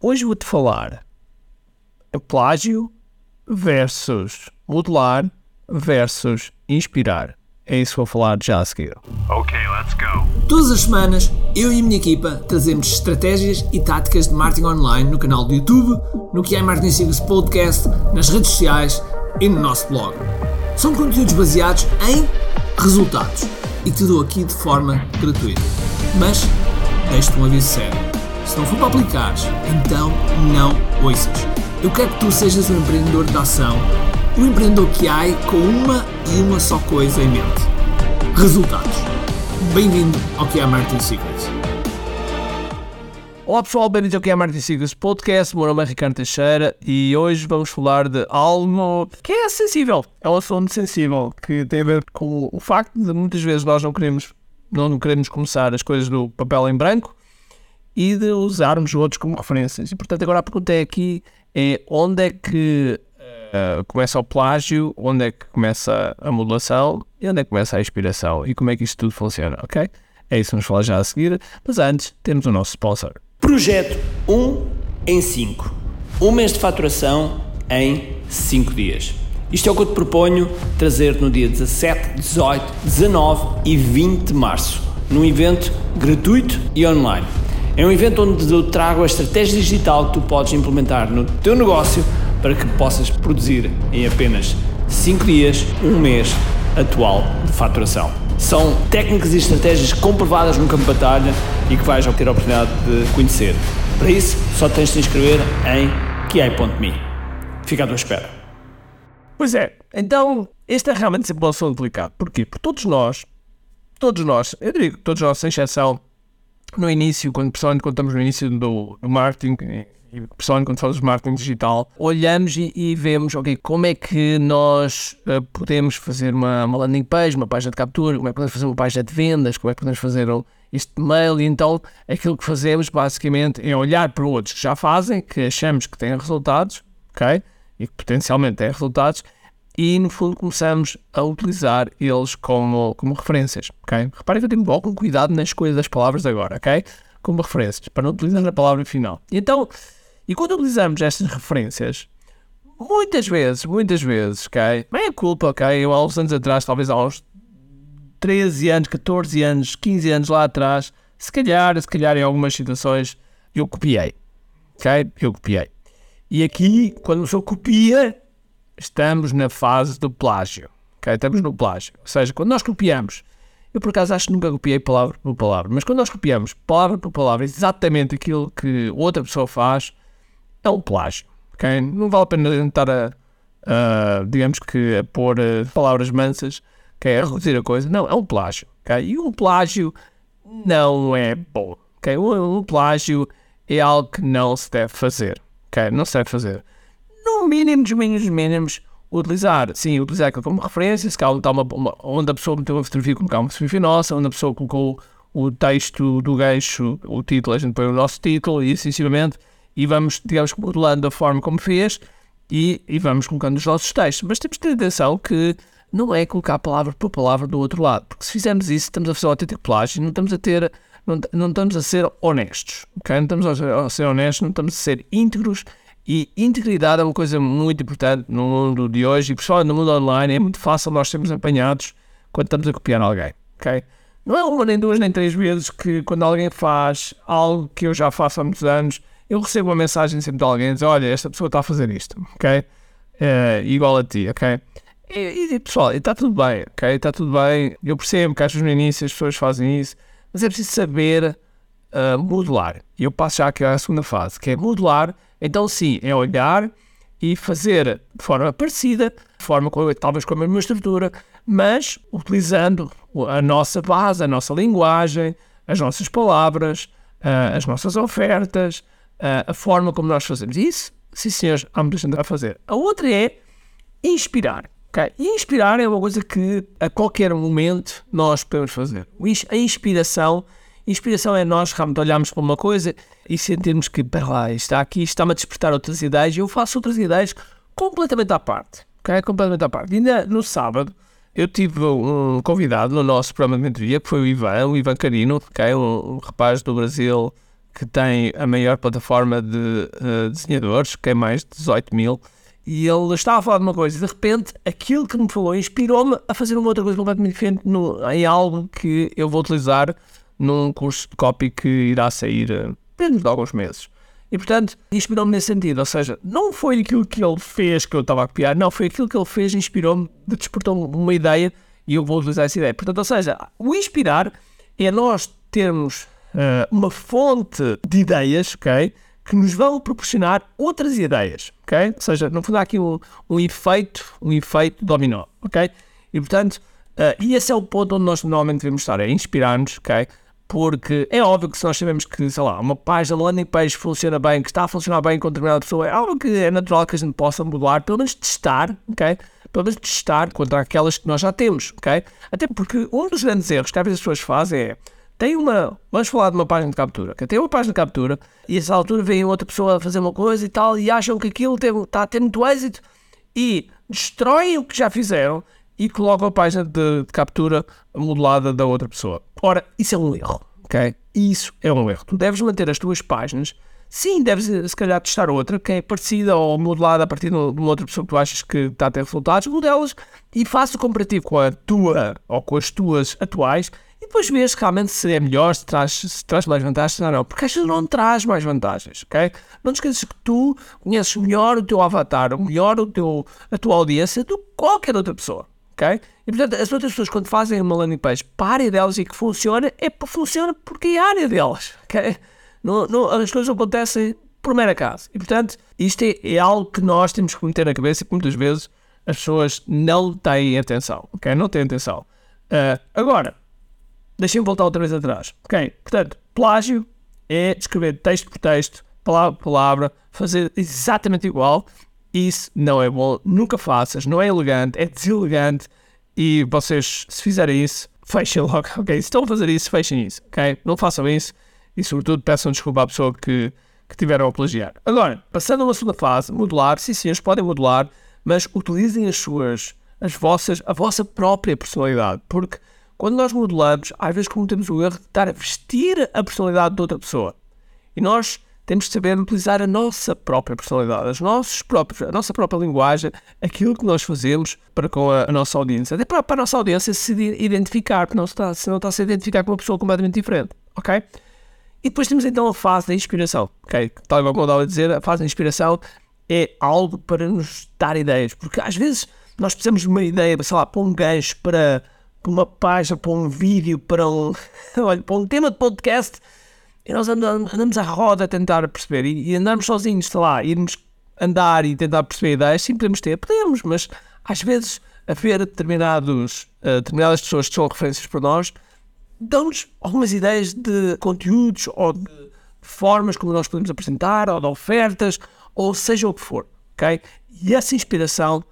Hoje vou-te falar plágio versus modelar versus inspirar. É isso que vou falar já a seguir. Ok, let's go. Todas as semanas, eu e a minha equipa trazemos estratégias e táticas de marketing online no canal do YouTube, no que é Marketing Secrets Podcast, nas redes sociais e no nosso blog. São conteúdos baseados em resultados e te dou aqui de forma gratuita. Mas deixo-te um aviso sério. Se não for para aplicares, então não ouças. Eu quero que tu sejas um empreendedor de ação, um empreendedor que há com uma e uma só coisa em mente: resultados. Bem-vindo ao que é Marketing Secrets. Olá pessoal, bem-vindos ao que é Marketing Secrets Podcast. Meu nome é Ricardo Teixeira e hoje vamos falar de algo que é sensível. É um assunto sensível que tem a ver com o facto de muitas vezes nós não queremos, não queremos começar as coisas do papel em branco e de usarmos outros como referências. E portanto, agora a pergunta é aqui é onde é que uh, começa o plágio, onde é que começa a modulação e onde é que começa a inspiração e como é que isto tudo funciona, ok? É isso que vamos falar já a seguir, mas antes temos o nosso sponsor. Projeto 1 em 5. Um mês de faturação em 5 dias. Isto é o que eu te proponho trazer no dia 17, 18, 19 e 20 de março, num evento gratuito e online. É um evento onde eu trago a estratégia digital que tu podes implementar no teu negócio para que possas produzir em apenas 5 dias, um mês atual de faturação. São técnicas e estratégias comprovadas no campo de batalha e que vais ter a oportunidade de conhecer. Para isso, só tens de te inscrever em kiai.me. Fica à tua espera. Pois é, então este é realmente sempre um assunto delicado. Porquê? Porque todos nós, todos nós, eu digo todos nós, sem exceção, no início, quando, pessoalmente quando estamos no início do, do marketing, e pessoalmente quando falamos de marketing digital, olhamos e, e, vemos, ok, como é que nós uh, podemos fazer uma, uma, landing page, uma página de captura, como é que podemos fazer uma página de vendas, como é que podemos fazer um, este mail, e então aquilo que fazemos basicamente é olhar para outros que já fazem, que achamos que têm resultados, ok, e que potencialmente têm resultados, e no fundo começamos a utilizar eles como, como referências, ok? Reparem que eu tenho algum cuidado na escolha das palavras agora, ok? Como referências, para não utilizar a palavra final. E então, e quando utilizamos estas referências, muitas vezes, muitas vezes, ok? Bem a culpa, ok? Eu há uns anos atrás, talvez há uns 13 anos, 14 anos, 15 anos lá atrás, se calhar, se calhar em algumas situações, eu copiei, ok? Eu copiei. E aqui, quando o senhor copia, estamos na fase do plágio. Okay? Estamos no plágio. Ou seja, quando nós copiamos, eu por acaso acho que nunca copiei palavra por palavra, mas quando nós copiamos palavra por palavra exatamente aquilo que outra pessoa faz, é um plágio. Okay? Não vale a pena tentar a, a digamos que a pôr a palavras mansas, é a reduzir a coisa. Não, é um plágio. Okay? E um plágio não é bom. Okay? Um, plágio é algo que não se deve fazer. Okay? Não se deve fazer mínimo dos mínimos mínimos, utilizar, sim, utilizar aquilo como referência, se calhar uma, uma, onde a pessoa meteu uma fotografia, colocar uma fotografia nossa, onde a pessoa colocou o texto do gancho, o título, a gente põe o nosso título e assim e vamos, digamos, modelando a forma como fez e, e vamos colocando os nossos textos. Mas temos de ter atenção que não é colocar palavra por palavra do outro lado, porque se fizermos isso, estamos a fazer autêntico plágio, não estamos a ter, não, não estamos a ser honestos, ok? Não estamos a ser honestos, não estamos a ser íntegros e integridade é uma coisa muito importante no mundo de hoje e, principalmente no mundo online, é muito fácil nós sermos apanhados quando estamos a copiar alguém, ok? Não é uma, nem duas, nem três vezes que quando alguém faz algo que eu já faço há muitos anos, eu recebo uma mensagem sempre de alguém diz, olha, esta pessoa está a fazer isto, ok? É, igual a ti, ok? E, e pessoal, está tudo bem, ok? Está tudo bem. Eu percebo que às vezes no início as pessoas fazem isso, mas é preciso saber uh, modular. E eu passo já aqui à segunda fase, que é modular então, sim, é olhar e fazer de forma parecida, de forma com, talvez com a mesma estrutura, mas utilizando a nossa base, a nossa linguagem, as nossas palavras, uh, as nossas ofertas, uh, a forma como nós fazemos isso. Sim, senhores, há muita gente a fazer. A outra é inspirar. Okay? Inspirar é uma coisa que a qualquer momento nós podemos fazer. A inspiração Inspiração é nós realmente olharmos para uma coisa e sentirmos que, para lá, está aqui, está-me a despertar outras ideias e eu faço outras ideias completamente à parte. Okay? Completamente à parte. E ainda no sábado, eu tive um convidado no nosso programa de mentoria, que foi o Ivan, o Ivan Carino, okay? um rapaz do Brasil que tem a maior plataforma de uh, desenhadores, que é mais de 18 mil, e ele estava a falar de uma coisa e de repente aquilo que me falou inspirou-me a fazer uma outra coisa completamente diferente no, em algo que eu vou utilizar num curso de copy que irá sair uh, dentro de alguns meses. E portanto, inspirou-me nesse sentido, ou seja, não foi aquilo que ele fez que eu estava a copiar, não, foi aquilo que ele fez, inspirou-me, despertou-me uma ideia e eu vou utilizar essa ideia. Portanto, ou seja, o inspirar é nós termos uh, uma fonte de ideias, ok? Que nos vão proporcionar outras ideias, ok? Ou seja, no fundo há aqui um, um efeito, um efeito dominó, ok? E portanto, uh, e esse é o ponto onde nós normalmente devemos estar, é inspirar-nos, ok? Porque é óbvio que se nós sabemos que, sei lá, uma página landing page funciona bem, que está a funcionar bem com determinada pessoa, é algo que é natural que a gente possa modular, pelo menos testar, ok? Pelo menos testar contra aquelas que nós já temos, ok? Até porque um dos grandes erros que às vezes as pessoas fazem é tem uma. Vamos falar de uma página de captura. Que tem uma página de captura e a essa altura vem outra pessoa a fazer uma coisa e tal e acham que aquilo tem, está a ter muito êxito e destroem o que já fizeram e colocam a página de, de, captura modelada da outra pessoa. Ora, isso é um erro, ok? Isso é um erro. Tu deves manter as tuas páginas. Sim, deves se calhar testar outra que é parecida ou modelada a partir de uma outra pessoa que tu achas que está a ter resultados, modelas e faça o comparativo com a tua ou com as tuas atuais e depois vês realmente se é melhor, se traz, se traz mais vantagens ou não. Porque às vezes não traz mais vantagens, ok? Não te esqueças que tu conheces melhor o teu avatar, melhor o teu, a tua audiência do que qualquer outra pessoa, ok? E portanto, as outras pessoas quando fazem uma landing page para a área delas e que funciona, é funciona porque é a área delas, ok? Não, não, as coisas acontecem por mera acaso. E portanto, isto é, é algo que nós temos que meter na cabeça e que muitas vezes as pessoas não têm atenção, ok? Não têm atenção. Uh, agora, Deixem-me voltar outra vez atrás. Ok? Portanto, plágio é escrever texto por texto, palavra por palavra, fazer exatamente igual. Isso não é bom. Nunca faças. Não é elegante. É deselegante. E vocês, se fizerem isso, fechem logo. Ok? Se estão a fazer isso, fechem isso. Ok? Não façam isso. E, sobretudo, peçam desculpa à pessoa que, que tiveram a plagiar. Agora, passando a uma segunda fase, modular. Sim, sim, eles podem modular, mas utilizem as suas, as vossas, a vossa própria personalidade. Porque quando nós modelamos, às vezes cometemos o erro de estar a vestir a personalidade de outra pessoa. E nós temos de saber utilizar a nossa própria personalidade, as nossos próprios, a nossa própria linguagem, aquilo que nós fazemos para com a, a nossa audiência. Até para, para, a nossa audiência se identificar, porque não está, se não está a se identificar com uma pessoa completamente diferente. Ok? E depois temos então a fase da inspiração. Ok? Tal como eu estava a dizer, a fase da inspiração é algo para nos dar ideias. Porque às vezes nós precisamos de uma ideia, sei lá, para um gancho, para para uma página, para um vídeo, para um, olha, para um tema de podcast, e nós andamos, andamos à roda a tentar perceber, e, e andamos sozinhos, sei lá, irmos andar e tentar perceber ideias, sim, podemos ter, podemos, mas às vezes haver determinados, uh, determinadas pessoas que são referências para nós, dão-nos algumas ideias de conteúdos ou de formas como nós podemos apresentar, ou de ofertas, ou seja o que for, ok? E essa inspiração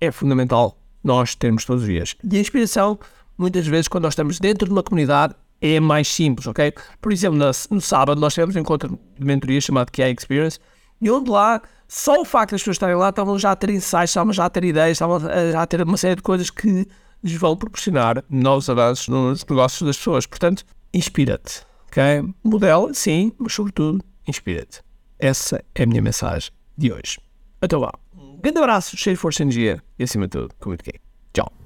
é fundamental nós termos todos os dias. E a inspiração muitas vezes, quando nós estamos dentro de uma comunidade, é mais simples, ok? Por exemplo, no, sábado nós tivemos um encontro de mentoria chamado QI Experience, e onde lá, só o facto das pessoas estarem lá, estavam já a ter insights, estavam já a ter ideias, estavam já a ter uma série de coisas que lhes vão proporcionar novos avanços nos negócios das pessoas. Portanto, inspira-te, ok? Modelo, sim, mas sobretudo, inspira-te. Essa é a minha mensagem de hoje. Então vá. Um grande abraço, cheio de força e energia e acima de tudo, comuniquei. Tchau.